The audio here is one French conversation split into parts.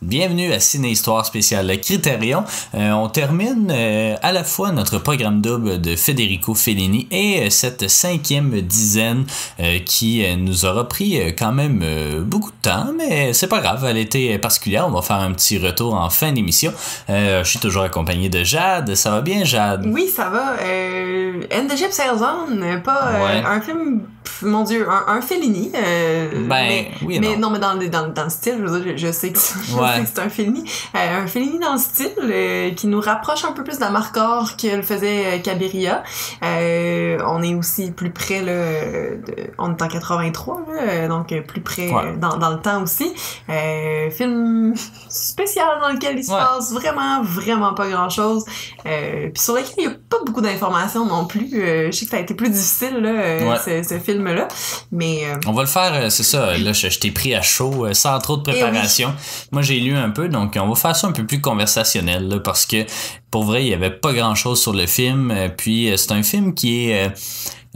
Bienvenue à Ciné Histoire spéciale Critérion. Euh, on termine euh, à la fois notre programme double de Federico Fellini et euh, cette cinquième dizaine qui nous aura pris quand même beaucoup de temps, mais c'est pas grave, elle était particulière. On va faire un petit retour en fin d'émission. je suis toujours accompagné de Jade. Ça va bien, Jade? Oui, ça va. Euh, End the Ship Sails On, pas un film, mon Dieu, un, Fellini. ben, mais, oui, mais non. mais dans, dans, dans le style, je, je sais que c'est un Fellini. Euh, un Fellini dans le style euh, qui nous rapproche un peu plus d'Amarcor que le faisait Cabiria. Euh, on est aussi plus près, là, de, on est en 83, là, donc plus près dans, dans, le temps aussi. film spécial dans lequel il se passe vraiment, vraiment pas grand-chose. puis sur lequel il y a pas beaucoup d'informations non plus. je sais que ça a été plus difficile, là, ce, film-là. Mais... On va le faire, c'est ça. Là, je, t'ai pris à chaud, sans trop de eh préparation. Moi, j'ai lu un peu, donc on va faire ça un peu plus conversationnel, parce que pour vrai, il y avait pas grand chose sur le film. Euh, puis euh, c'est un film qui est...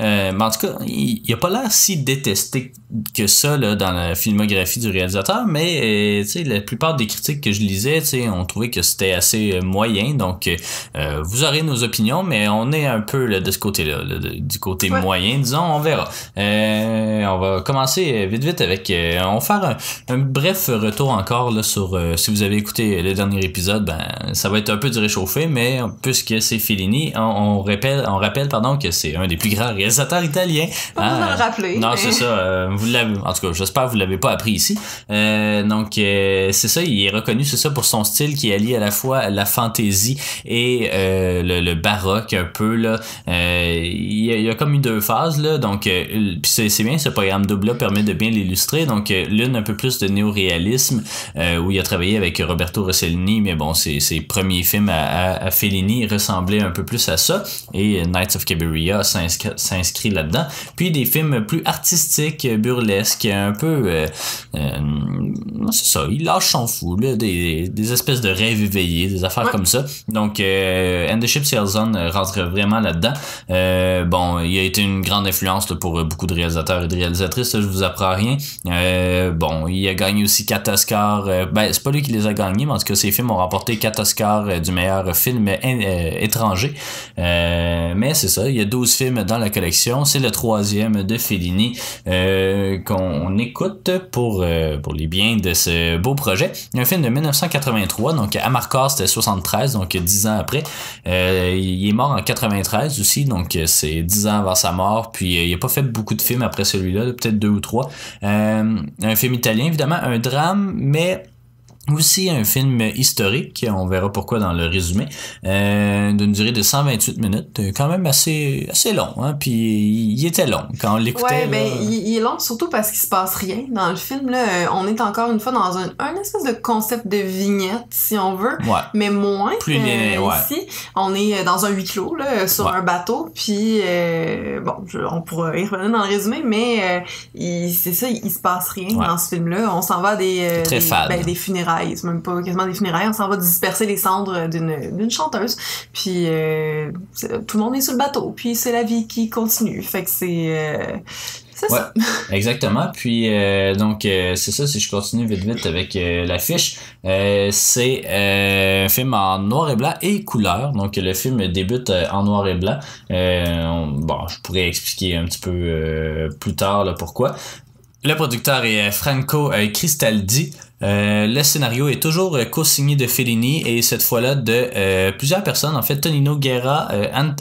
Euh, en tout cas, il, il a pas l'air si détesté que ça là, dans la filmographie du réalisateur, mais euh, la plupart des critiques que je lisais ont trouvé que c'était assez euh, moyen. Donc, euh, vous aurez nos opinions, mais on est un peu là, de ce côté-là, du côté moyen, disons, on verra. on va commencer vite vite avec... on va faire un, bref retour encore là, sur... si vous avez écouté le dernier épisode, ben ça va être un peu du réchauffé, mais puisque c'est Fellini, on, rappelle, on rappelle pardon, que c'est un des plus grands réalisateurs italiens. Pas hein? le rappeler. Non, c'est ça vous l'avez, en tout cas, j'espère que vous l'avez pas appris ici. Euh, donc, euh, c'est ça, il est reconnu, c'est ça, pour son style qui allie à la fois la fantaisie et euh, le, baroque un peu là. il, y a, comme eu deux phases là, donc c'est, bien, ce programme double-là permet de bien l'illustrer. Donc, l'une un peu plus de néo-réalisme où il a travaillé avec Roberto Rossellini, mais bon, ses, ses premiers films à, à, Fellini ressemblaient un peu plus à ça. Et Knights of Cabiria s'inscrit, là-dedans. Puis des films plus artistiques, burlesque, un peu... Euh, euh, c'est ça, il lâche son fou, là, des, des espèces de rêves éveillés, des affaires comme ça. Donc, euh, And the Ship Sails On rentre vraiment là-dedans. Euh, bon, il a été une grande influence là, pour beaucoup de réalisateurs et de réalisatrices, je vous apprends rien. bon, il a gagné aussi 4 Oscars. ben, c'est pas lui qui les a gagnés, mais en tout cas, ses films ont remporté 4 Oscars du meilleur film étranger. mais c'est ça, il y a 12 films dans la collection. C'est le troisième de Fellini. Euh, qu'on écoute pour, euh, pour les biens de ce beau projet. Un film de 1983, donc Amarcord c'était 73, donc 10 ans après. Euh, il est mort en 93 aussi, donc c'est 10 ans avant sa mort. Puis il a pas fait beaucoup de films après celui-là, peut-être deux ou trois. un film italien, évidemment, un drame, mais aussi un film historique, on verra pourquoi dans le résumé, euh, d'une durée de 128 minutes, euh, quand même assez assez long, hein, puis il était long quand on l'écoutait. Ouais, ben il, est long surtout parce qu'il se passe rien dans le film là. Euh, on est encore une fois dans un, un espèce de concept de vignette si on veut, mais moins. Plus euh, ici, on est dans un huis clos là, sur un bateau, puis bon, on pourra y revenir dans le résumé, mais c'est ça, il, se passe rien dans ce film là. On s'en va des des, ben, des funérailles c'est même pas quasiment des funérailles, on s'en va disperser les cendres d'une chanteuse. Puis euh, tout le monde est sur le bateau, puis c'est la vie qui continue. Fait que c'est euh, ça. exactement. Puis euh, donc c'est ça. Si je continue vite vite avec l'affiche, c'est un film en noir et blanc et couleur. Donc le film débute en noir et blanc. bon, je pourrais expliquer un petit peu plus tard là, pourquoi. Le producteur est Franco Cristaldi. Euh, le scénario est toujours euh, co-signé de Fellini et cette fois-là de euh, plusieurs personnes, en fait Tonino Guerra,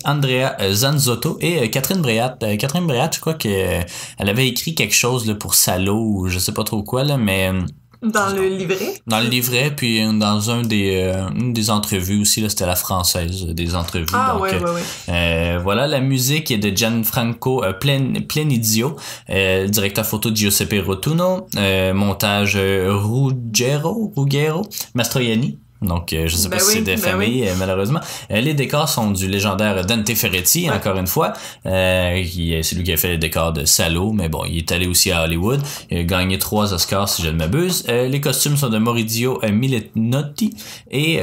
Andrea Zanzotto et Catherine Breat. Catherine Breat, je crois qu'elle avait écrit quelque chose là, pour Salo je sais pas trop quoi, là, mais dans le livret? Dans le livret, puis dans un des, euh, une des entrevues aussi, là, c'était la française des entrevues. Ah, donc, ouais, ouais, ouais. Euh, voilà, la musique est de Gianfranco euh, Plen, Plenidio, euh, directeur photo de Giuseppe Rotuno, montage Ruggero, Ruggero, Mastroianni, donc, euh, je sais pas ben si c'est des ben familles, euh, malheureusement. Euh, les décors sont du légendaire Dante Ferretti, encore une fois. qui c'est lui qui a fait les décors de Salo, mais bon, il est allé aussi à Hollywood. Il a gagné trois Oscars, si je ne m'abuse. les costumes sont de Maurizio Milenotti. Et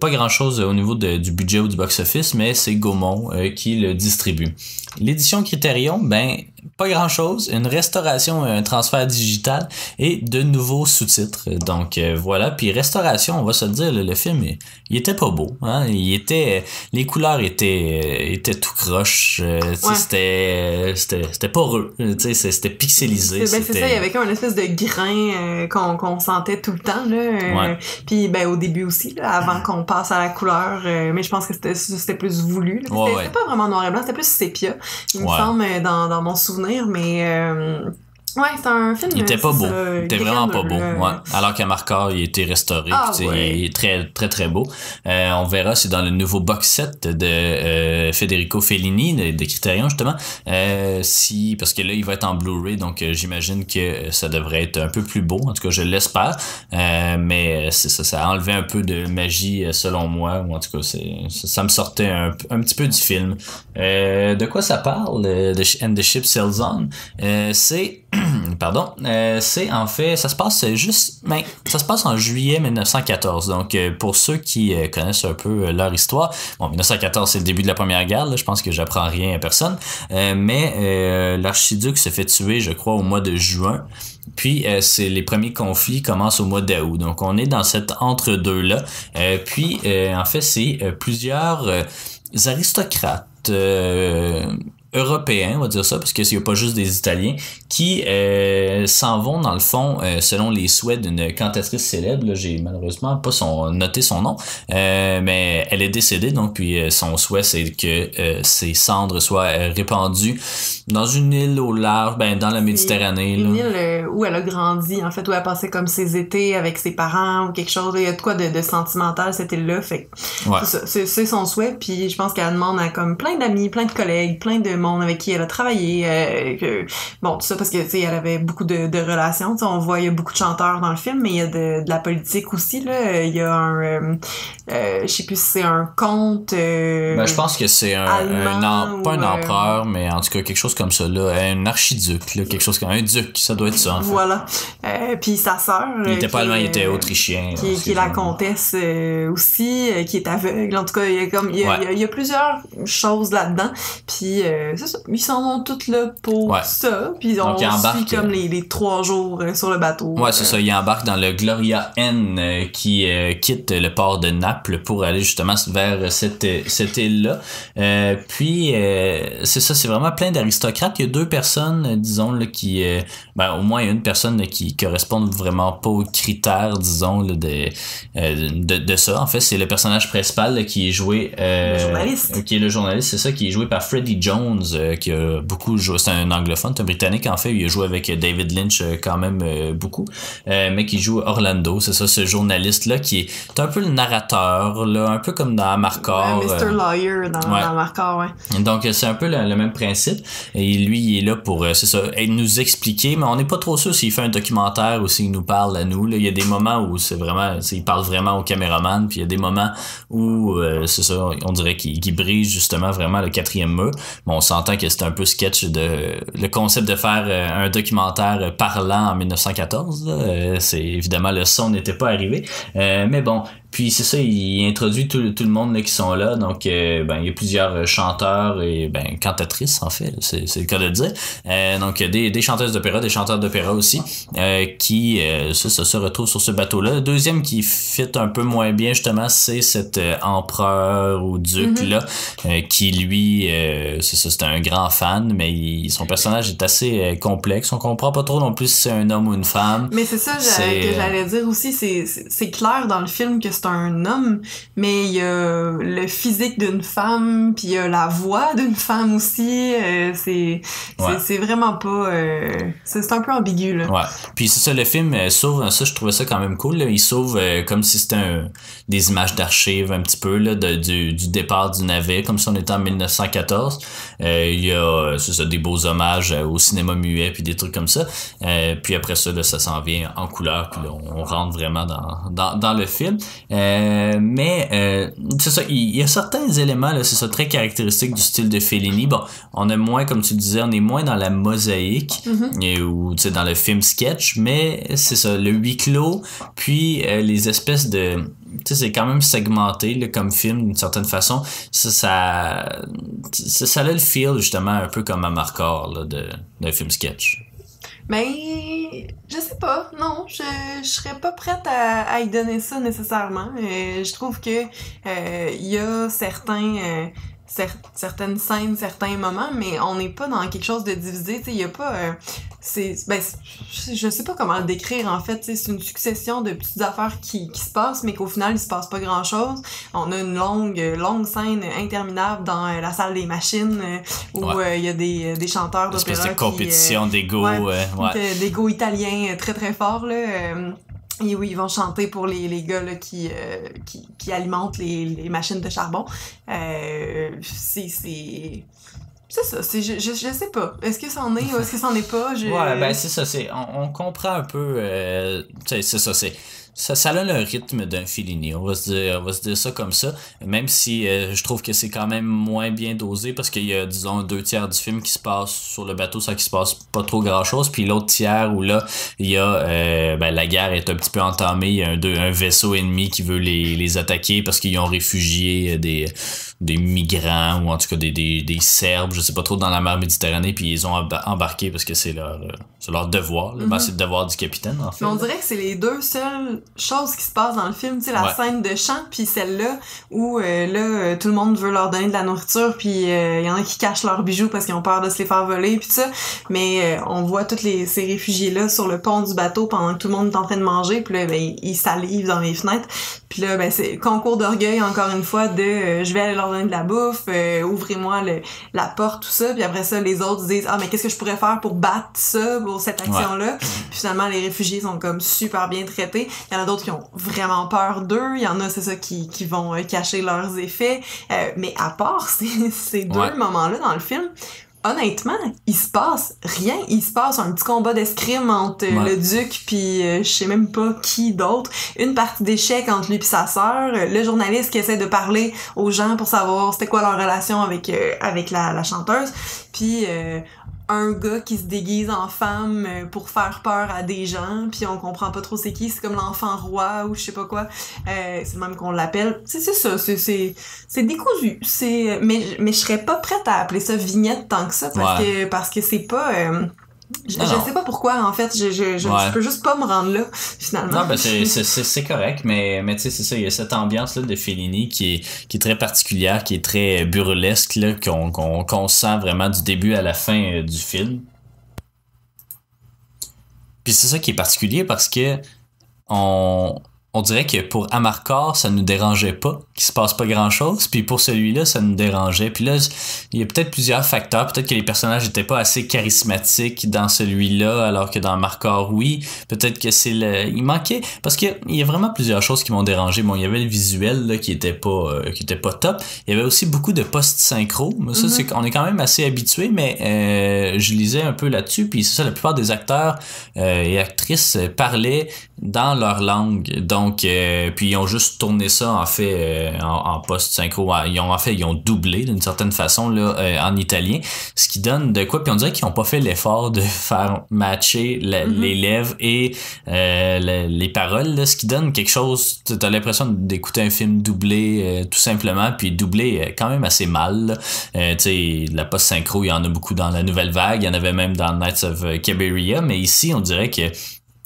pas grand-chose au niveau du budget ou du box-office, mais c'est Gaumont qui le distribue. L'édition Criterion, ben pas grand chose, une restauration, un transfert digital et de nouveaux sous-titres. Donc euh, voilà, puis restauration, on va se dire, le, film, il, était pas beau. Hein? Il était, les couleurs étaient, étaient tout croche. Euh, c'était, c'était, pas heureux. C'était pixelisé. Ben, c'est ça, il y avait comme une espèce de grain qu'on, sentait tout le temps. Là, Puis ben, au début aussi, là, avant qu'on passe à la couleur, mais je pense que c'était, c'était plus voulu. C'était, pas vraiment noir et blanc, c'était plus sépia, il me semble, dans, dans mon souvenir, mais euh, Ouais, c'est un film. Il était pas beau. il était vraiment pas beau. Ouais. Alors qu'à Marcor, il était restauré. Ah, Il est très, très, très beau. Euh, on verra, c'est dans le nouveau box set de euh, Federico Fellini, de, de Criterion, justement. Euh, si, parce que là, il va être en Blu-ray, donc euh, j'imagine que ça devrait être un peu plus beau. En tout cas, je l'espère. Euh, mais ça, ça a enlevé un peu de magie, selon moi. Ou en tout cas, c'est, ça, me sortait un, un petit peu du film. de quoi ça parle? De And the Ship Sails On? c'est pardon, euh, c'est en fait, ça se passe juste, ben, ça se passe en juillet 1914. Donc, euh, pour ceux qui euh, connaissent un peu leur histoire, bon, 1914 c'est le début de la première guerre. Là, je pense que j'apprends rien à personne, mais l'archiduc se fait tuer, je crois, au mois de juin. Puis c'est les premiers conflits commencent au mois d'août. Donc on est dans cet entre-deux là. puis en fait c'est plusieurs aristocrates européens, on va dire ça, parce qu'il n'y a pas juste des Italiens, qui euh, s'en vont dans le fond euh, selon les souhaits d'une cantatrice célèbre. J'ai malheureusement pas son, noté son nom, euh, mais elle est décédée, donc puis son souhait c'est que ses cendres soient répandues dans une île au large, ben dans la Méditerranée. Une île où elle a grandi, en fait, où elle passait comme ses étés avec ses parents ou quelque chose. Il y a de quoi de, sentimental cette île-là, fait c'est son souhait. Puis je pense qu'elle demande à comme plein d'amis, plein de collègues, plein de avec qui elle a travaillé. Euh, bon, tout ça parce que, tu sais, elle avait beaucoup de, de relations. on voit, il y a beaucoup de chanteurs dans le film, mais il y a de, de la politique aussi, là. Il y a un, euh, euh je sais plus si c'est un comte. Euh, ben, je pense que c'est un, un, pas un empereur, mais en tout cas, quelque chose comme ça, là. Un archiduc, là. Quelque chose comme un duc, ça doit être ça, en fait. Voilà. puis sa sœur. Il était pas allemand, il était autrichien. Qui, qui est la comtesse aussi, qui est aveugle. En tout cas, il y a comme, il y a, il y a, plusieurs choses là-dedans. Puis, ils s'en vont tous là pour ça. Puis on suit comme les, les, trois jours euh, sur le bateau. Ouais, c'est ça. Ils embarquent dans le Gloria N euh, qui euh, quitte le port de Naples pour aller justement vers cette, cette île-là. puis, c'est ça, c'est vraiment plein d'aristocrates. Il y a deux personnes, disons, là, qui... ben, au moins une personne qui correspondent vraiment pas aux critères, disons, de, de, de, ça. En fait, c'est le personnage principal qui est joué... le journaliste. Qui est le journaliste, c'est ça, qui est joué par Freddie Jones, euh, qui a beaucoup joué, c'est un anglophone, c'est un britannique en fait, il a joué avec David Lynch euh, quand même euh, beaucoup, mais qui joue Orlando, c'est ça, ce journaliste-là qui est un peu le narrateur, là, un peu comme dans Marcor. Mr. Lawyer dans, ouais. Marcor, ouais. Donc c'est un peu le, même principe, et lui il est là pour, c'est ça, nous expliquer, mais on n'est pas trop sûr s'il fait un documentaire ou s'il nous parle à nous, là. il y a des moments où c'est vraiment, il parle vraiment au caméraman, puis il y a des moments où, c'est ça, on dirait qu'il brise justement vraiment le quatrième mur, on s'entend que c'est un peu sketch de le concept de faire euh, un documentaire parlant en 1914. Euh, c'est évidemment le son n'était pas arrivé, euh, mais bon, puis c'est ça, il introduit tout, tout le monde là, qui sont là. Donc, euh, ben, il y a plusieurs euh, chanteurs et ben, cantatrices, en fait, c'est, le cas de le dire. Euh, donc, des, des chanteuses d'opéra, des chanteurs d'opéra aussi, qui ça, ça, se retrouvent sur ce bateau-là. Le deuxième qui fit un peu moins bien, justement, c'est cet empereur ou duc-là, mm-hmm. qui lui, c'est ça, c'est un grand fan, mais son personnage est assez complexe. On comprend pas trop non plus si c'est un homme ou une femme. Mais c'est ça que j'allais dire aussi, c'est, c'est clair dans le film que c'est un homme, mais il y a le physique d'une femme, puis il y a la voix d'une femme aussi. Euh, c'est vraiment pas... Euh, c'est un peu ambigu, là. Ouais. Puis c'est ça, le film euh, sauve... Ça, je trouvais ça quand même cool. Là. Il sauve comme si c'était des images d'archives un petit peu, là, de, du, du départ du navet, comme si on était en 1914. il y a, ça, des beaux hommages au cinéma muet, puis des trucs comme ça. puis après ça, là, ça s'en vient en couleur, puis là, on rentre vraiment dans, dans, dans le film. Euh, mais euh, c'est ça, il y, a certains éléments, là, c'est ça, très caractéristique du style de Fellini. Bon, on est moins, comme tu disais, on est moins dans la mosaïque mm-hmm. ou tu sais, dans le film sketch, mais c'est ça, le huis clos, puis euh, les espèces de c'est quand même segmenté là, comme film d'une certaine façon. Ça, ça, ça, ça, a le feel justement un peu comme un marqueur d'un film sketch. Mais je sais pas, non, je, je serais pas prête à, à y donner ça nécessairement. Euh, je trouve que euh, il y a certains euh, certaines scènes, certains moments, mais on n'est pas dans quelque chose de divisé. Il y a pas. Euh, c'est ben, je sais pas comment le décrire en fait. C'est une succession de petites affaires qui, qui se passent, mais qu'au final, il se passe pas grand chose. On a une longue, longue scène interminable dans euh, la salle des machines euh, où il y a des, des chanteurs d'opéra. C'est compétition d'ego. Ouais, D'ego italien très très fort. Là, et oui, ils vont chanter pour les, les gars là, qui, euh, qui, qui, alimentent les, les, machines de charbon. Euh, c'est. C'est ça, je, je, je, sais pas. Est-ce que c'en est ou est-ce que c'en est pas? Ouais, ben c'est ça, c'est, on, on comprend un peu, euh, c'est ça, c'est, ça, ça a le rythme d'un Fellini. On va se dire, on va se dire ça comme ça. Même si euh, je trouve que c'est quand même moins bien dosé parce qu'il y a, disons, deux tiers du film qui se passe sur le bateau, ça qui se passe pas trop grand chose. Puis l'autre tiers où là, il y a, euh, ben, la guerre est un petit peu entamée. Il y a un, un vaisseau ennemi qui veut les, les attaquer parce qu'ils ont réfugié des, des migrants ou en tout cas des, des, des Serbes, je sais pas trop, dans la mer Méditerranée. Puis ils ont embarqué parce que c'est leur, euh, leur devoir. Mm-hmm. c'est le devoir du capitaine, en fait. Mais on dirait que c'est les deux seuls choses qui se passent dans le film, tu sais, la scène de chant, puis celle-là où euh, là euh, tout le monde veut leur donner de la nourriture, puis il euh, y en a qui cachent leurs bijoux parce qu'ils ont peur de se les faire voler, puis ça. Mais on voit tous les ces réfugiés là sur le pont du bateau pendant que tout le monde est en train de manger, puis là ben, ils salivent dans les fenêtres. Puis là ben c'est concours d'orgueil encore une fois de je vais aller leur de la bouffe, ouvrez-moi la porte tout ça, puis après ça les autres disent ah mais qu'est-ce que je pourrais faire pour battre ça pour cette action là. Puis finalement les réfugiés sont comme super bien traités. Il y en a d'autres qui ont vraiment peur d'eux. Il y en a, c'est ça, qui, qui vont euh, cacher leurs effets. Euh, mais à part ces, ces deux moments-là dans le film, honnêtement, il se passe rien. Il se passe un petit combat d'escrime entre le duc puis euh, je sais même pas qui d'autre. Une partie d'échecs entre lui puis sa sœur. Le journaliste qui essaie de parler aux gens pour savoir c'était quoi leur relation avec avec la, la chanteuse. Puis un gars qui se déguise en femme euh, pour faire peur à des gens, puis on comprend pas trop c'est qui, c'est comme l'enfant roi ou je sais pas quoi. Euh, c'est même qu'on l'appelle. C'est ça, c'est c'est c'est décousu. C'est mais mais je serais pas prête à appeler ça vignette tant que ça parce que parce que c'est pas euh, je, sais pas pourquoi, en fait. Je, je, je, peux juste pas me rendre là, finalement. Non, ben c'est correct, mais, mais tu sais, c'est ça. Il y a cette ambiance-là de Fellini qui est, qui est très particulière, qui est très burlesque, qu'on sent vraiment du début à la fin euh, du film. Puis c'est ça qui est particulier parce que on, on dirait que pour Amarcor, ça nous dérangeait pas, qu'il se passe pas grand chose, puis pour celui-là, ça nous dérangeait. Puis là, il y a peut-être plusieurs facteurs, peut-être que les personnages étaient pas assez charismatiques dans celui-là, alors que dans Marcor, oui. Peut-être que c'est le, il manquait, parce qu'il y a vraiment plusieurs choses qui m'ont dérangé. Bon, il y avait le visuel là, qui était pas, euh, qui était pas top. Il y avait aussi beaucoup de post-synchro. Ça, c'est qu'on est quand même assez habitué, mais euh, je lisais un peu là-dessus, puis c'est ça, la plupart des acteurs euh, et actrices parlaient dans leur langue. Donc, euh, puis ils ont juste tourné ça en fait euh, en, post-synchro. Ils ont en fait ils ont doublé d'une certaine façon là euh, en italien, ce qui donne de quoi. Puis on dirait qu'ils ont pas fait l'effort de faire matcher mm-hmm. les lèvres et les paroles, là, ce qui donne quelque chose. T'as l'impression d'écouter un film doublé tout simplement, puis doublé quand même assez mal. tu sais, la post-synchro, il y en a beaucoup dans la nouvelle vague. Il y en avait même dans Nights of Cabiria, mais ici on dirait que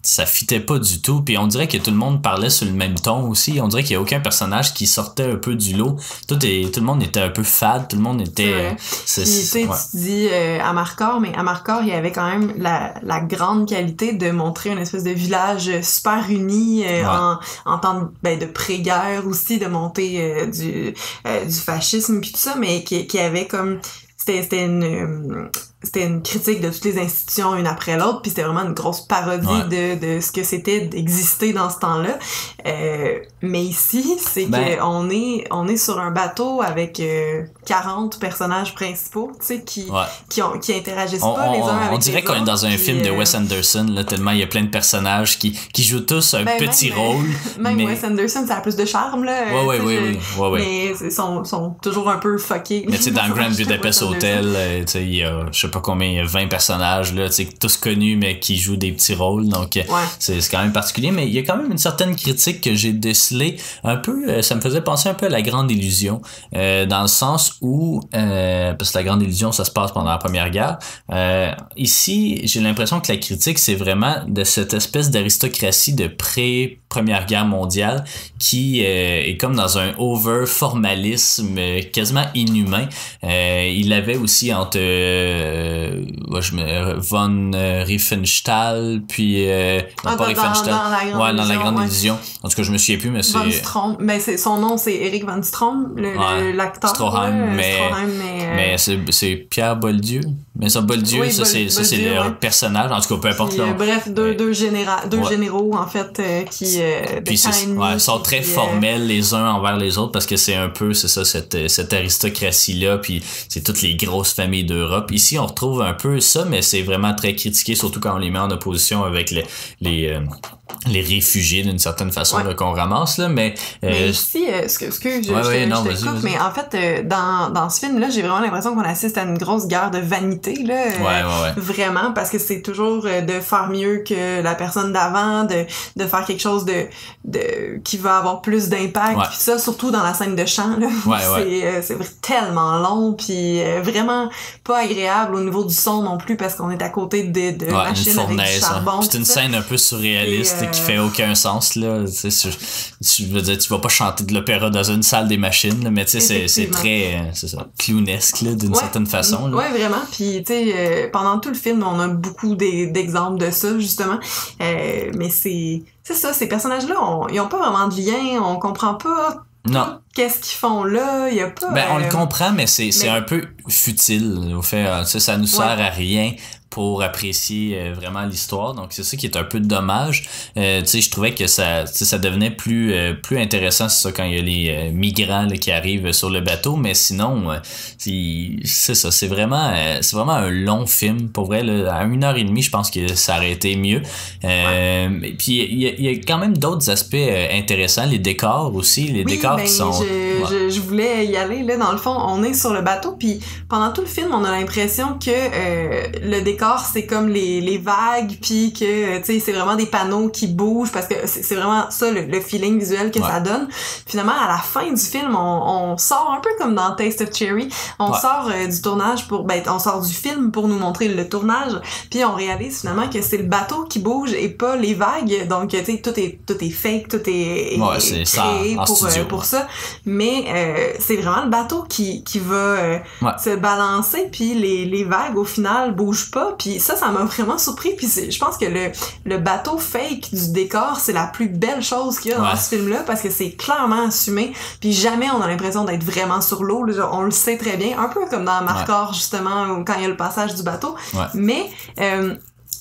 ça fitait pas du tout. Puis on dirait que tout le monde parlait sur le même ton aussi. On dirait qu'il y a aucun personnage qui sortait un peu du lot. Tout, est, tout le monde était un peu fade, tout le monde était. Euh, tu dis euh, à Marcor, mais à Marcor, il y avait quand même la, la grande qualité de montrer une espèce de village super uni euh, en, en temps de, ben, de pré-guerre aussi, de montée du, du fascisme puis tout ça, mais qui, qui avait comme c'était une c'était une critique de toutes les institutions une après l'autre puis c'était vraiment une grosse parodie de, de ce que c'était d'exister dans ce temps-là. Euh, mais ici c'est ben, que on est on est sur un bateau avec 40 euh, personnages principaux tu sais qui qui ont qui interagissent pas les uns avec on dirait qu'on est dans un film de euh, Wes Anderson là tellement il y a plein de personnages qui qui jouent tous un ben, petit rôle même Wes Anderson ça a plus de charme là ouais ouais ouais, ouais, ouais, mais ils sont, sont toujours un peu fuckés. Mais tu sais dans Grand Budapest Hotel tu sais il y a je sais pas combien, il y a 20 personnages, là, tous connus, mais qui jouent des petits rôles. Donc, c'est quand même particulier. Mais il y a quand même une certaine critique que j'ai décelée. Un peu, ça me faisait penser un peu à la grande illusion. dans le sens où, parce que la grande illusion, ça se passe pendant la première guerre. ici, j'ai l'impression que la critique, c'est vraiment de cette espèce d'aristocratie de pré-première guerre mondiale qui est comme dans un over formalisme quasiment inhumain. Euh, il avait aussi entre euh, je me, von Riefenstahl puis euh, ah, pas dans, Riefenstahl dans, la grande, ouais, dans la grande illusion. En tout cas, je me souviens plus mais c'est Strom, mais c'est son nom c'est Eric Von Strom, l'acteur. Stroheim, mais mais, mais c'est Pierre Boldieu. Mais ça Boldieu, ça c'est ça c'est le personnage en tout cas peu importe là. bref, deux deux généraux deux généraux en fait qui puis ils sont très formels les uns envers les autres parce que c'est un peu c'est ça cette cette aristocratie là puis c'est toutes les grosses familles d'Europe. Ici, on retrouve un peu ça, mais c'est vraiment très critiqué, surtout quand on les met en opposition avec les, les, euh, les réfugiés d'une certaine façon qu'on ramasse là mais, euh, mais ici euh, que je, ouais, je, je t'écoute mais en fait dans, dans ce film là j'ai vraiment l'impression qu'on assiste à une grosse guerre de vanité là vraiment parce que c'est toujours de faire mieux que la personne d'avant de, de faire quelque chose de, de qui va avoir plus d'impact ça surtout dans la scène de chant là c'est c'est tellement long puis vraiment pas agréable au niveau du son non plus parce qu'on est à côté de, de machines avec du charbon c'est une scène un peu surréaliste qui fait aucun sens là. Tu veux dire tu vas pas chanter de l'opéra dans une salle des machines mais tu sais c'est très euh, c'est ça clownesque d'une certaine façon là. ouais vraiment. Puis tu sais euh, pendant tout le film on a beaucoup d'exemples de ça justement. Euh, mais c'est c'est ça ces personnages là ils ont pas vraiment de lien on comprend pas non. Qu'est-ce qu'ils font là? Il y a pas. Ben, on le comprend, mais c'est un peu futile. Au fait, ça, ça nous sert à rien pour apprécier euh, vraiment l'histoire. Donc c'est ça qui est un peu dommage. Euh, tu sais, je trouvais que ça, ça devenait plus euh, plus intéressant c'est ça quand il y a les migrants qui arrivent sur le bateau. Mais sinon, c'est ça, c'est vraiment c'est vraiment un long film pour vrai. Là, à une heure et demie, je pense que ça aurait été mieux. Et puis il y, a quand même d'autres aspects intéressants, les décors aussi, les décors qui ben, sont. Je, je, voulais y aller là. Dans le fond, on est sur le bateau, puis pendant tout le film, on a l'impression que le décor c'est comme les, les vagues, puis que, tu sais, c'est vraiment des panneaux qui bougent, parce que c'est vraiment ça, le, feeling visuel que ça donne. Finalement, à la fin du film, on, on, sort un peu comme dans Taste of Cherry, on sort euh, du tournage pour, ben, on sort du film pour nous montrer le tournage, puis on réalise finalement que c'est le bateau qui bouge et pas les vagues, donc, tu sais, tout est, tout est fake, tout est, créé ça, pour, euh, pour ça, mais euh, c'est vraiment le bateau qui, qui va se balancer, puis les, les vagues, au final, bougent pas, puis ça, ça m'a vraiment surpris. Puis je pense que le, le bateau fake du décor, c'est la plus belle chose qu'il y a dans ce film-là parce que c'est clairement assumé. Puis jamais on a l'impression d'être vraiment sur l'eau. On le sait très bien. Un peu comme dans Marcor, justement, quand il y a le passage du bateau. Mais... Euh,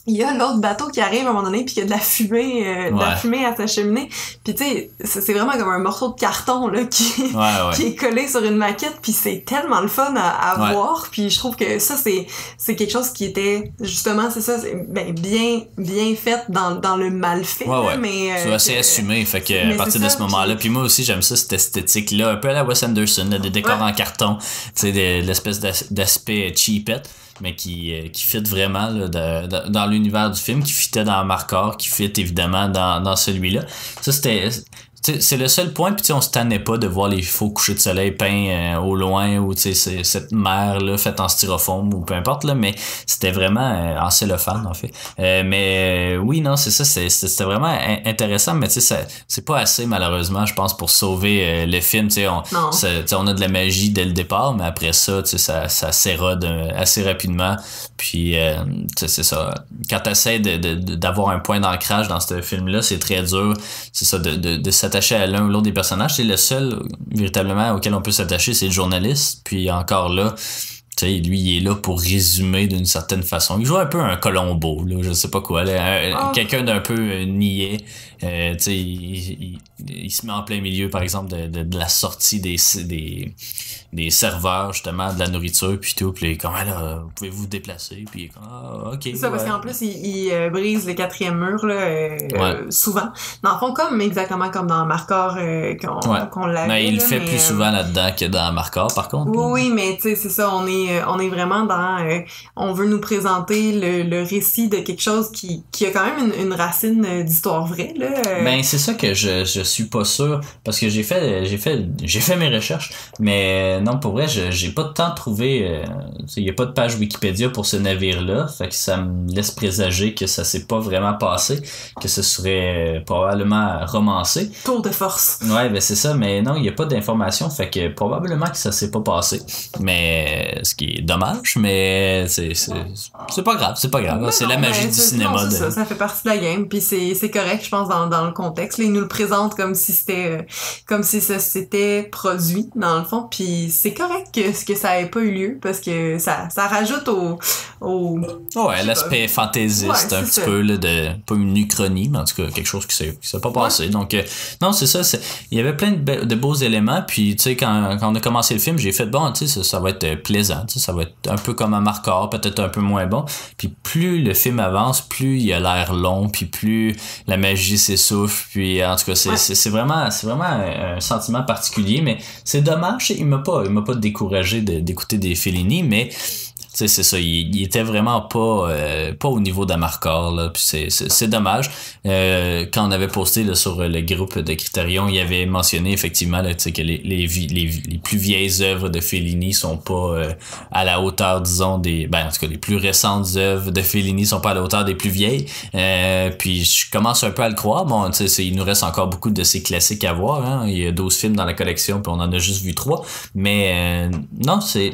il y a l'autre bateau qui arrive à un moment donné puis qu'il y a de la fumée euh, de la fumée à sa cheminée. Puis tu sais c'est vraiment comme un morceau de carton là qui qui est collé sur une maquette puis c'est tellement le fun à, à voir. Puis je trouve que ça c'est c'est quelque chose qui était justement c'est ça ben, bien bien fait dans, dans le mal fait mais euh, c'est assez assumé fait que à partir de ce moment-là puis moi aussi j'aime ça cette esthétique là un peu à la Wes Anderson des décors en carton tu sais l'espèce d'aspect cheapette mais qui, euh, qui fit vraiment dans l'univers du film, qui fitait dans Marcor, qui fit évidemment dans, dans celui-là. Ça, c'était c'est le seul point, puis on se tannait pas de voir les faux couchers de soleil peints euh, au loin ou cette mer là faite en styrofoam ou peu importe là, mais c'était vraiment euh, en cellophane en fait. Euh, mais oui non c'est ça, c'était vraiment intéressant, mais tu sais c'est pas assez malheureusement je pense pour sauver le film. Tu sais on, on a de la magie dès le départ, mais après ça tu sais ça ça s'érode assez rapidement. Puis c'est ça. Quand t'essaies d'avoir de, un point d'ancrage dans ce film là, c'est très dur. C'est ça de de, de s'attacher à l'un ou l'autre des personnages. C'est le seul véritablement auquel on peut s'attacher, c'est le journaliste. Puis encore là, lui, il est là pour résumer d'une certaine façon. Il joue un peu un Colombo, là, je sais pas quoi. Ah. Quelqu'un d'un peu niais euh, il, il, se met en plein milieu, par exemple, de, de, la sortie des, des, des serveurs, justement, de la nourriture, puis tout, puis comme, ah, là, vous pouvez vous déplacer, puis ah, ok. C'est ça, parce qu'en plus, il, euh, brise le quatrième mur, là, euh, souvent. Dans le fond, comme, exactement comme dans Marcor, qu'on qu'on l'avait. Mais il le fait plus souvent là-dedans que dans Marcor, par contre. Oui, mais tu sais, c'est ça, on est, on est vraiment dans, on veut nous présenter le, le récit de quelque chose qui, qui a quand même une, une racine d'histoire vraie, là. Ben, c'est ça que je, je suis pas sûr parce que j'ai fait j'ai fait j'ai fait mes recherches mais non pour vrai j'ai pas de temps de trouver euh, il y a pas de page Wikipédia pour ce navire là fait que ça me laisse présager que ça s'est pas vraiment passé que ce serait euh, probablement romancé. Tour de force. Ouais ben c'est ça mais non il y a pas d'informations fait que probablement que ça s'est pas passé. Mais ce qui est dommage mais c'est c'est pas grave c'est pas grave c'est la magie du cinéma ça, ça fait partie de la game puis c'est correct je pense dans, dans le contexte là, il nous le présente comme si c'était euh, comme si ça s'était produit dans le fond. Puis c'est correct que, que ça ait pas eu lieu parce que ça, ça rajoute au, au ouais l'aspect fantaisiste un petit peu là, de pas une uchronie mais en tout cas quelque chose qui s'est s'est pas passé. Donc euh, non c'est ça il y avait plein de, de, beaux éléments. Puis tu sais quand, quand on a commencé le film j'ai fait bon tu sais ça, ça, va être euh, plaisant ça va être un peu comme un marqueur peut-être un peu moins bon. Puis plus le film avance plus il a l'air long puis plus la magie s'essouffle puis en tout cas c'est c'est vraiment, c'est vraiment un, sentiment particulier, mais c'est dommage. Il m'a pas, il m'a pas découragé d'écouter des Fellini, mais c'est ça, il, était vraiment pas euh, pas au niveau d'Amarcord là, puis c'est dommage. Euh, quand on avait posté là, sur le groupe de Criterion, il avait mentionné effectivement là, que les, les, les, plus vieilles œuvres de Fellini sont pas euh, à la hauteur disons des ben en tout cas les plus récentes œuvres de Fellini sont pas à la hauteur des plus vieilles. puis je commence un peu à le croire. Bon, il nous reste encore beaucoup de ces classiques à voir hein. Il y a 12 films dans la collection puis on en a juste vu trois, mais non, c'est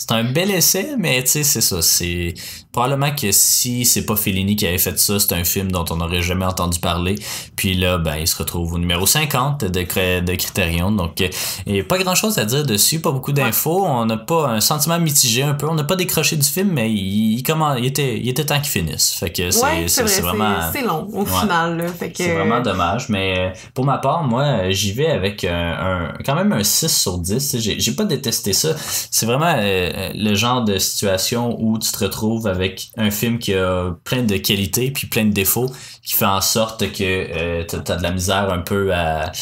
c'est un bel essai, mais tu sais, c'est ça. C'est probablement que si c'est pas Fellini qui avait fait ça, c'est un film dont on n'aurait jamais entendu parler. Puis là, ben, il se retrouve au numéro 50 de, de Criterion. Donc, il n'y a pas grand chose à dire dessus, pas beaucoup d'infos. On n'a pas un sentiment mitigé un peu. On n'a pas décroché du film, mais il, comment, il, était, il était temps qu'il finisse. Fait que c'est vraiment. C'est long au final. C'est vraiment dommage. Mais pour ma part, moi, j'y vais avec un, quand même un 6 sur 10. J'ai pas détesté ça. C'est vraiment euh, le genre de situation où tu te retrouves avec avec un film qui a plein de qualités puis plein de défauts qui fait en sorte que euh, t'as as de la misère un peu à,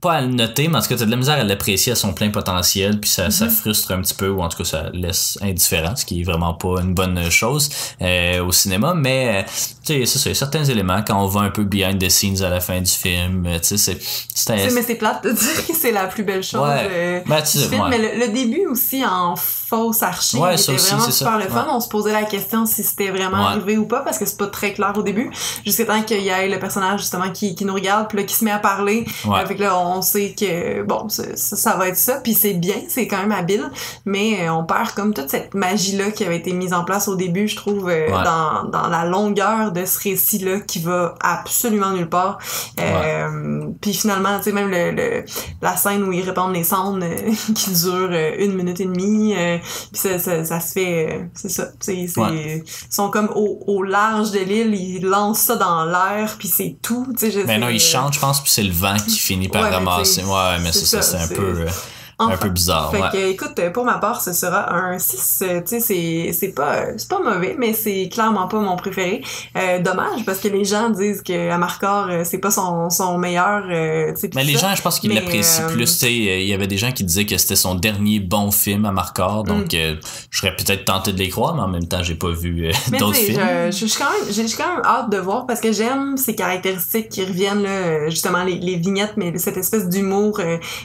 pas à le noter, mais en tout cas, t'as de la misère à l'apprécier à son plein potentiel, puis ça, ça mm-hmm. frustre un petit peu, ou en tout cas, ça laisse indifférent, ce qui est vraiment pas une bonne chose euh, au cinéma. Mais, euh, tu sais, ça, c'est certains éléments, quand on va un peu behind the scenes à la fin du film, euh, tu sais, c'est... Mais c'est plate de dire que c'est la plus belle chose ouais. Ben, du film, mais le, le, début aussi, en fausse archive. Ouais, c'était vraiment super le fun. On se posait la question si c'était vraiment arrivé ou pas parce que c'est pas très clair au début. Jusqu'à temps qu'il y ait le personnage justement qui, qui nous regarde puis là qui se met à parler. Ouais. Fait que là on sait que bon ça, ça, va être ça puis c'est bien, c'est quand même habile, mais euh, on perd comme toute cette magie là qui avait été mise en place au début, je trouve euh, dans, dans la longueur de ce récit là qui va absolument nulle part. Euh, puis finalement, tu sais même le, le, la scène où ils répandent les cendres euh, qui dure une minute et demie puis ça, ça, ça, se fait, euh, c'est ça. Ils sont comme au, au large de l'île, ils lancent ça dans l'air, puis c'est tout. Je mais non, ils chantent, je pense, puis c'est le vent qui finit par ramasser. Ouais, mais c'est ça, c'est un peu un peu bizarre. Fait ouais. que, écoute, pour ma part, ce sera un 6. Euh, tu sais, c'est pas, pas mauvais, mais c'est clairement pas mon préféré. Euh, dommage, parce que les gens disent que Amarcord, euh, c'est pas son, son meilleur. Euh, mais les gens, je pense qu'ils l'apprécient plus. Tu sais, il y avait des gens qui disaient que c'était son dernier bon film Amarcord, donc mm. je serais peut-être tenté de les croire, mais en même temps, j'ai pas vu d'autres films. Je, suis quand même, j'ai quand même hâte de voir parce que j'aime ces caractéristiques qui reviennent là, justement les, les vignettes, mais cette espèce d'humour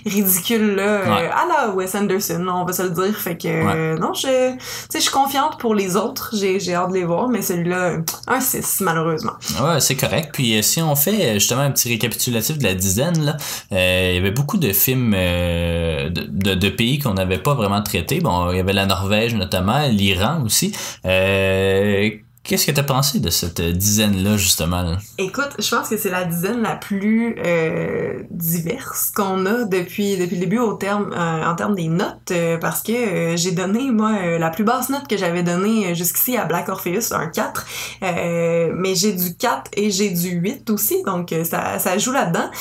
ridicule là à la Wes Anderson, on va se le dire. Fait que, non, je, je suis confiante pour les autres. J'ai, hâte de les voir, mais celui-là, un 6, malheureusement. Ouais, c'est correct. Puis, euh, si on fait euh, justement un petit récapitulatif de la dizaine, là, euh, il y avait beaucoup de films de, de, pays qu'on n'avait pas vraiment traités. Bon, il y avait la Norvège notamment, l'Iran aussi. Euh, Qu'est-ce que tu as pensé de cette dizaine-là, justement? Écoute, je pense que c'est la dizaine la plus euh, diverse qu'on a depuis, depuis le début au terme, euh, en termes des notes, euh, parce que j'ai donné, moi, la plus basse note que j'avais donnée jusqu'ici à Black Orpheus, un 4, mais j'ai du 4 et j'ai du 8 aussi, donc ça, ça joue là-dedans.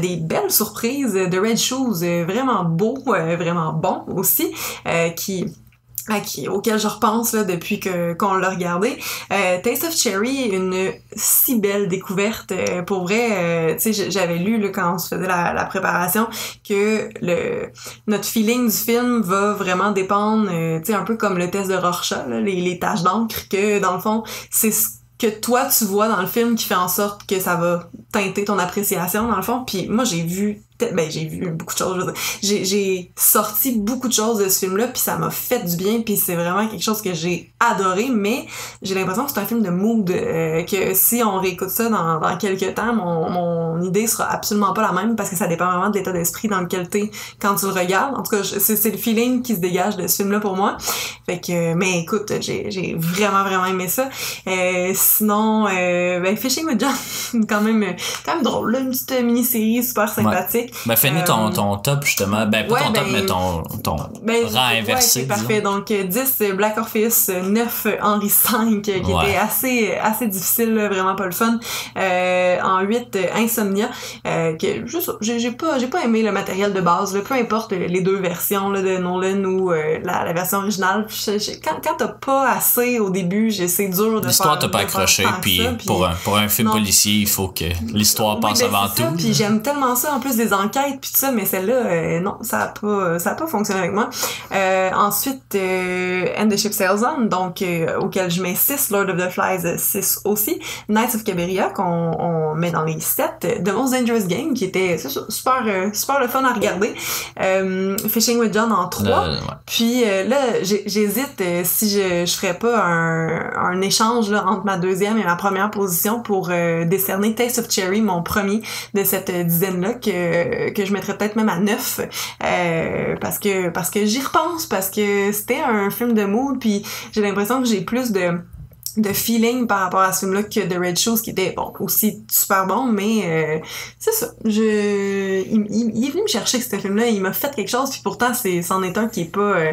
des belles surprises de Red Shoes, vraiment beau, vraiment bon aussi, qui auquel je repense là, depuis que qu'on l'a regardé. Euh, Taste of Cherry, une si belle découverte. Euh, pour vrai, euh, tu sais, j'avais lu là, quand on se faisait la, la, préparation que le notre feeling du film va vraiment dépendre, tu sais, un peu comme le test de Rorschach, là, les, les taches d'encre, que dans le fond, c'est ce que toi tu vois dans le film qui fait en sorte que ça va teinter ton appréciation dans le fond. Puis moi j'ai vu ben j'ai vu beaucoup de choses j'ai sorti beaucoup de choses de ce film là puis ça m'a fait du bien puis c'est vraiment quelque chose que j'ai adoré mais j'ai l'impression que c'est un film de mood euh, que si on réécoute ça dans, dans quelques temps mon, mon idée sera absolument pas la même parce que ça dépend vraiment de l'état d'esprit dans lequel t'es quand tu le regardes. En tout cas c'est le feeling qui se dégage de ce film là pour moi. Fait que mais écoute j'ai vraiment vraiment aimé ça. Euh, sinon euh, ben Fishing with John quand même quand même drôle là, une petite mini-série super sympathique ben, fais-nous ton, euh, ton top, justement. Ben, pas ton top, ben, mais ton, ton ben, rang inversé. Ouais, parfait. Donc, 10 Black Orpheus, 9 Henry V, qui était assez, assez difficile, vraiment pas le fun. Euh, en 8, Insomnia, euh, que j'ai pas, j'ai pas aimé le matériel de base, peu importe les deux versions là, de Nolan ou euh, la, la, version originale. quand quand t'as pas assez au début, c'est dur de L'histoire t'a pas accroché, puis, pour, un, pour un film policier, il faut que l'histoire passe ben, avant tout. Puis j'aime tellement ça, en plus des enquêtes puis tout ça, mais celle-là, euh, non, ça a pas, ça a pas fonctionné avec moi. Euh, ensuite, euh, End the Ship Sails On, donc euh, auquel je mets 6, Lord of the Flies 6 aussi, Knights of Cabiria qu'on on met dans les 7, The Most Dangerous Game qui était super super le fun à regarder, Fishing with John en 3, puis là j'hésite si je je ferais pas un, un échange là, entre ma deuxième et ma première position pour décerner Taste of Cherry, mon premier de cette dizaine là que que je mettrais peut-être même à 9 euh, parce que parce que j'y repense parce que c'était un film de mood puis j'ai l'impression que j'ai plus de de feeling par rapport à ce film-là que The Red Shoes qui était bon aussi super bon mais euh, c'est ça. Je il, est venu me chercher ce film-là il m'a fait quelque chose puis pourtant c'est c'en est un qui est pas euh,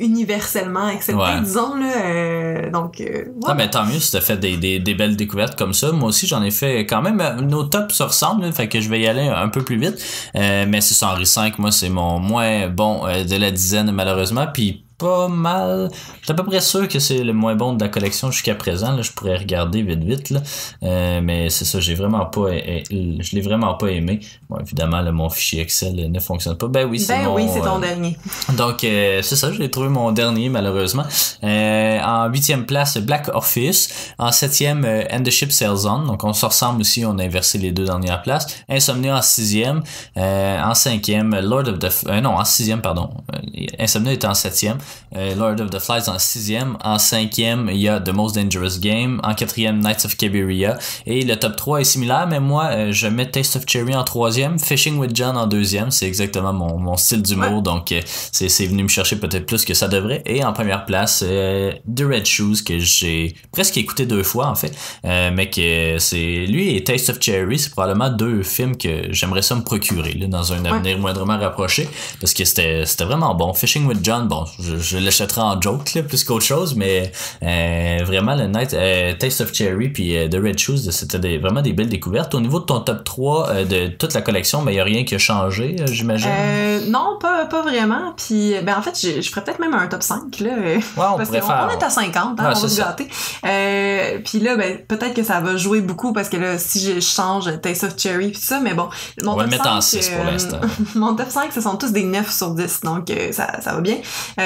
universellement accepté, disons là. Euh, donc, euh, ah, ben, tant mieux si t'as fait des, des, des, belles découvertes comme ça. Moi aussi, j'en ai fait quand même. Euh, nos tops se ressemblent, fait que je vais y aller un peu plus vite. mais c'est Henri 5, moi, c'est mon moins bon de la dizaine, malheureusement. Puis pas mal. Je suis à peu près sûr que c'est le moins bon de la collection jusqu'à présent. Là, je pourrais regarder vite vite. Là. Euh, mais c'est ça, j'ai vraiment pas. Je l'ai vraiment pas aimé. Bon, évidemment, là, mon fichier Excel ne fonctionne pas. Ben oui, c'est ben oui, c'est ton euh, dernier. Donc, euh, c'est ça, j'ai trouvé mon dernier, malheureusement. en huitième place, Black Orpheus. En septième, End the Ship Sails On. Donc, on se ressemble aussi, on a inversé les deux dernières places. Insomnia en sixième. en cinquième, Lord of the... non, en sixième, pardon. Insomnia était en septième. Euh, Lord of the Flies en sixième. En cinquième, il y a The Most Dangerous Game. En quatrième, Knights of Cabiria. Et le top 3 est similaire, mais moi, euh, je mets Taste of Cherry en troisième. Fishing with John en deuxième. C'est exactement mon, mon style d'humour, donc euh, c'est, c'est venu me chercher peut-être plus que ça devrait. Et en première place, The Red Shoes, que j'ai presque écouté deux fois, en fait. mais que c'est lui et Taste of Cherry, c'est probablement deux films que j'aimerais ça me procurer là, dans un avenir moindrement rapproché. Parce que c'était, c'était vraiment bon. Fishing with John, bon, je, je l'achèterai en joke là, plus qu'autre chose, mais euh, vraiment le Night euh, Taste of Cherry puis euh, The Red Shoes, c'était vraiment des belles découvertes. Au niveau de ton top 3 de toute la collection, mais il n'y a rien qui a changé, j'imagine? non, pas, pas vraiment. Puis ben en fait, je, je ferais peut-être même un top 5 là. Ouais, on parce on est à 50, hein, on va se gâter. puis là, ben peut-être que ça va jouer beaucoup parce que là, si je change Taste of Cherry puis ça, mais bon, mon on va le mettre en 6 pour l'instant. mon top 5, ce sont tous des 9 sur 10, donc ça, ça va bien.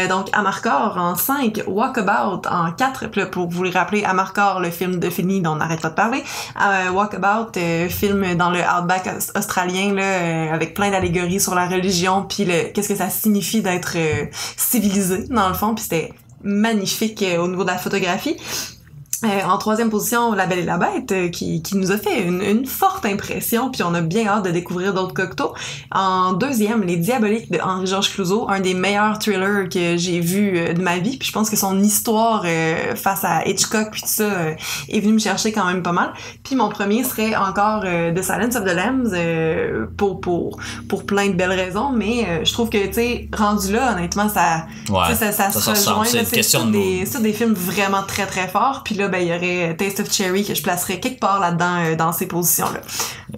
donc Amarcord en 5, Walkabout en 4, puis pour vous le rappeler, Amarcord, le film de Fini dont on n'arrête pas de parler, euh, Walkabout, euh, film dans le outback australien, là, euh, avec plein d'allégories sur la religion, puis qu'est-ce que ça signifie d'être civilisé, dans le fond, puis c'était magnifique au niveau de la photographie. Euh, en troisième position, La Belle et la Bête, euh, qui, qui nous a fait une, forte impression, puis on a bien hâte de découvrir d'autres cocktails. En deuxième, Les Diaboliques de Henri-Georges Clouzot, un des meilleurs thrillers que j'ai vu euh, de ma vie, puis je pense que son histoire face à Hitchcock puis tout ça est venu me chercher quand même pas mal. Puis mon premier serait encore The Silence of the Lambs pour pour pour plein de belles raisons, mais je trouve que tu sais rendu là, honnêtement, ça ça, ça, se rejoint. C'est des, des films vraiment très très forts, puis là ben, il y aurait Taste of Cherry que je placerais quelque part là-dedans euh, dans ces positions-là.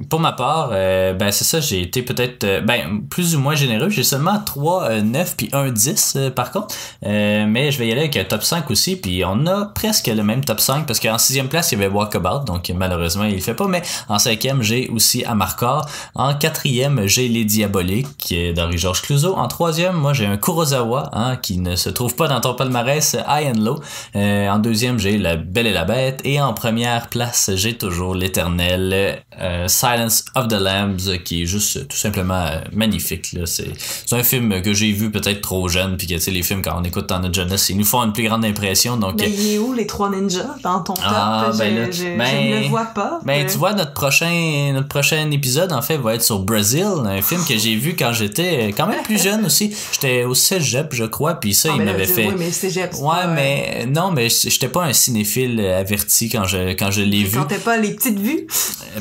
Pour ma part, euh, ben c'est ça, j'ai été peut-être euh, ben plus ou moins généreux. J'ai seulement 3, 9 puis 1, 10 par contre. mais je vais y aller avec un top 5 aussi. Puis on a presque le même top 5 parce qu'en sixième place, il y avait Walkabout. Donc malheureusement, il le fait pas. Mais en cinquième, j'ai aussi Amarcord. En quatrième, j'ai Les Diaboliques d'Henri-Georges Clouseau. En troisième, moi j'ai un Kurosawa hein, qui ne se trouve pas dans ton palmarès, High and Low. en deuxième, j'ai La Belle et la Bête. Et en première place, j'ai toujours l'éternel euh, Silence of the Lambs, qui est juste tout simplement euh, magnifique. Là. C'est, c'est un film que j'ai vu peut-être trop jeune, puis que tu sais, les films, quand on écoute dans notre jeunesse, ils nous font une plus grande impression. Donc, mais il est où les trois ninjas dans ton top? Ah, ben je, je, ben, ne le vois pas. Ben, tu vois, notre prochain, notre prochain épisode, en fait, va être sur Brazil, un film que j'ai vu quand j'étais quand même plus jeune aussi. J'étais au cégep, je crois, puis ça, ah, il m'avait fait. Oui, mais cégep, ouais, mais non, mais j'étais pas un cinéphile averti quand je, quand je l'ai vu. Quand pas les petites vues?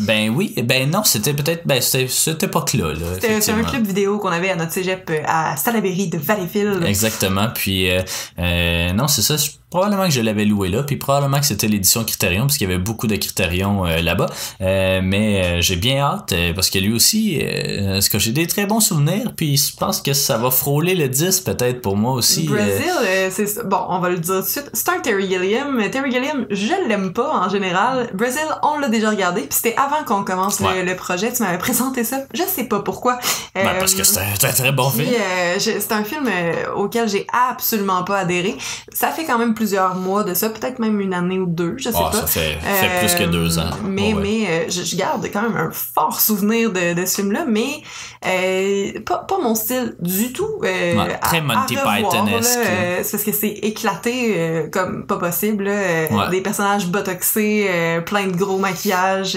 Ben oui, ben non, c'était peut-être ben, c'était cette époque-là. Là, c'était un club vidéo qu'on avait à notre cégep euh, à Salaberry de Valleyfield. Exactement, puis euh, euh, non, c'est ça, probablement que je l'avais loué là, puis probablement que c'était l'édition Criterion, parce qu'il y avait beaucoup de Criterion euh, là-bas. Mais j'ai bien hâte, parce que lui aussi, ce que j'ai des très bons souvenirs, puis je pense que ça va frôler le 10 peut-être pour moi aussi. Brazil, c'est bon, on va le dire tout de suite. Un Terry Gilliam. Terry Gilliam, je l'aime pas en général. Brazil, on l'a déjà regardé, puis c'était avant qu'on commence le, projet. Tu m'avais présenté ça. Je sais pas pourquoi. Ben, parce que c'est un très, très bon film. c'est un film auquel j'ai absolument pas adhéré. Ça fait quand même plus plusieurs mois de ça, peut-être même une année ou deux, je sais ah, pas. Ça fait, plus que deux ans. Mais, mais euh, je, garde quand même un fort souvenir de, de ce film-là, mais euh, pas, pas mon style du tout. Euh, très Monty Python-esque. c'est parce que c'est éclaté comme pas possible. Des personnages botoxés, plein de gros maquillages.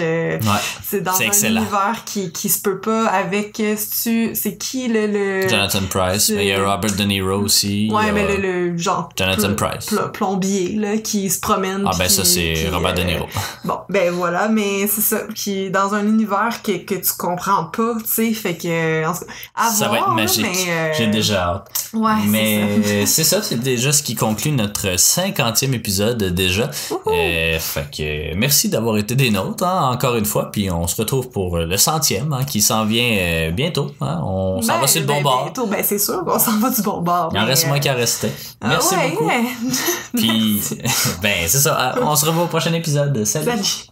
c'est dans un univers qui, qui se peut pas avec... C'est qui le, le... Jonathan Price. Il y a Robert De Niro aussi. Ouais, mais le, genre... Jonathan Price plombier là, qui se promène. Ah ben ça c'est Robert De Niro. Euh, bon, ben voilà, mais c'est ça, qui dans un univers que, que tu comprends pas, tu sais, fait que en ça va être magique. Euh, J'ai déjà hâte. Ouais, mais c'est ça, c'est déjà ce qui conclut notre cinquantième épisode déjà. Euh, fait que merci d'avoir été des nôtres hein, encore une fois, puis on se retrouve pour le centième hein, qui s'en vient bientôt. Hein. On s'en va sur le bon ben, bord. Bientôt, ben c'est sûr qu'on s'en va du bon bord. Il en reste moins qu'à rester. Ah merci beaucoup. Puis, ben, c'est ça. On se revoit au prochain épisode. Salut.